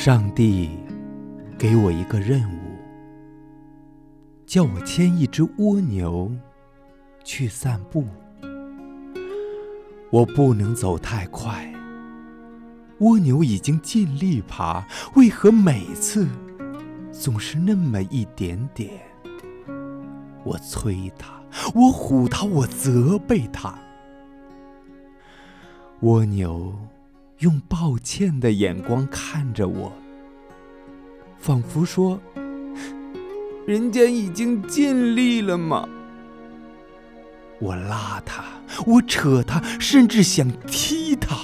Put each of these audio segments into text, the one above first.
上帝给我一个任务，叫我牵一只蜗牛去散步。我不能走太快。蜗牛已经尽力爬，为何每次总是那么一点点？我催它，我唬它，我责备它。蜗牛用抱歉的眼光看着我，仿佛说：“人家已经尽力了嘛。”我拉他，我扯他，甚至想踢他。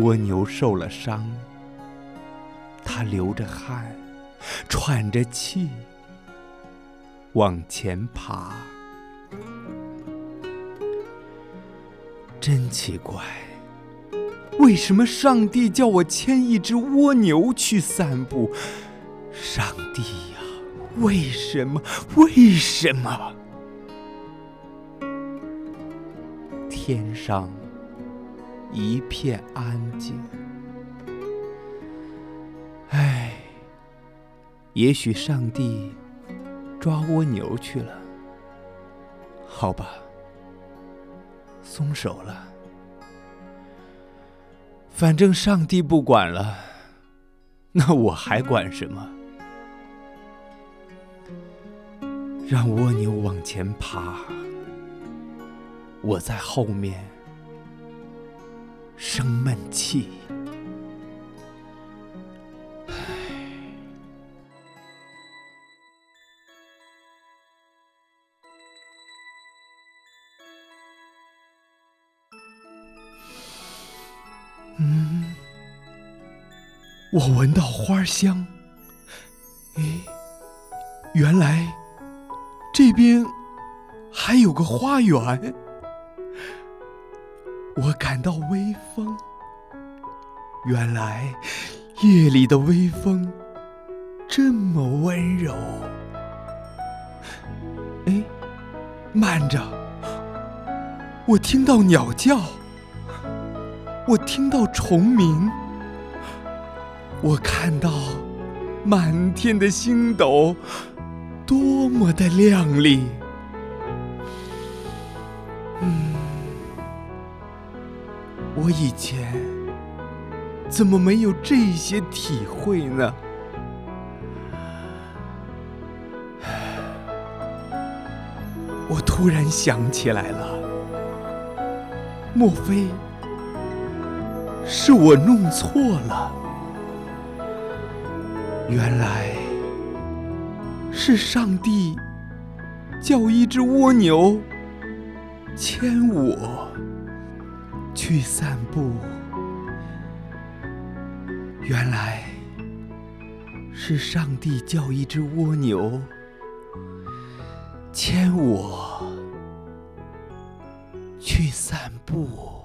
蜗牛受了伤，它流着汗，喘着气，往前爬。真奇怪，为什么上帝叫我牵一只蜗牛去散步？上帝呀，为什么？为什么？天上一片安静。唉，也许上帝抓蜗牛去了。好吧，松手了。反正上帝不管了，那我还管什么？让蜗牛往前爬。我在后面生闷气。嗯，我闻到花香。诶，原来这边还有个花园。我感到微风，原来夜里的微风这么温柔。哎，慢着，我听到鸟叫，我听到虫鸣，我看到满天的星斗，多么的亮丽。嗯。我以前怎么没有这些体会呢？我突然想起来了，莫非是我弄错了？原来是上帝叫一只蜗牛牵我。去散步，原来是上帝叫一只蜗牛牵我去散步。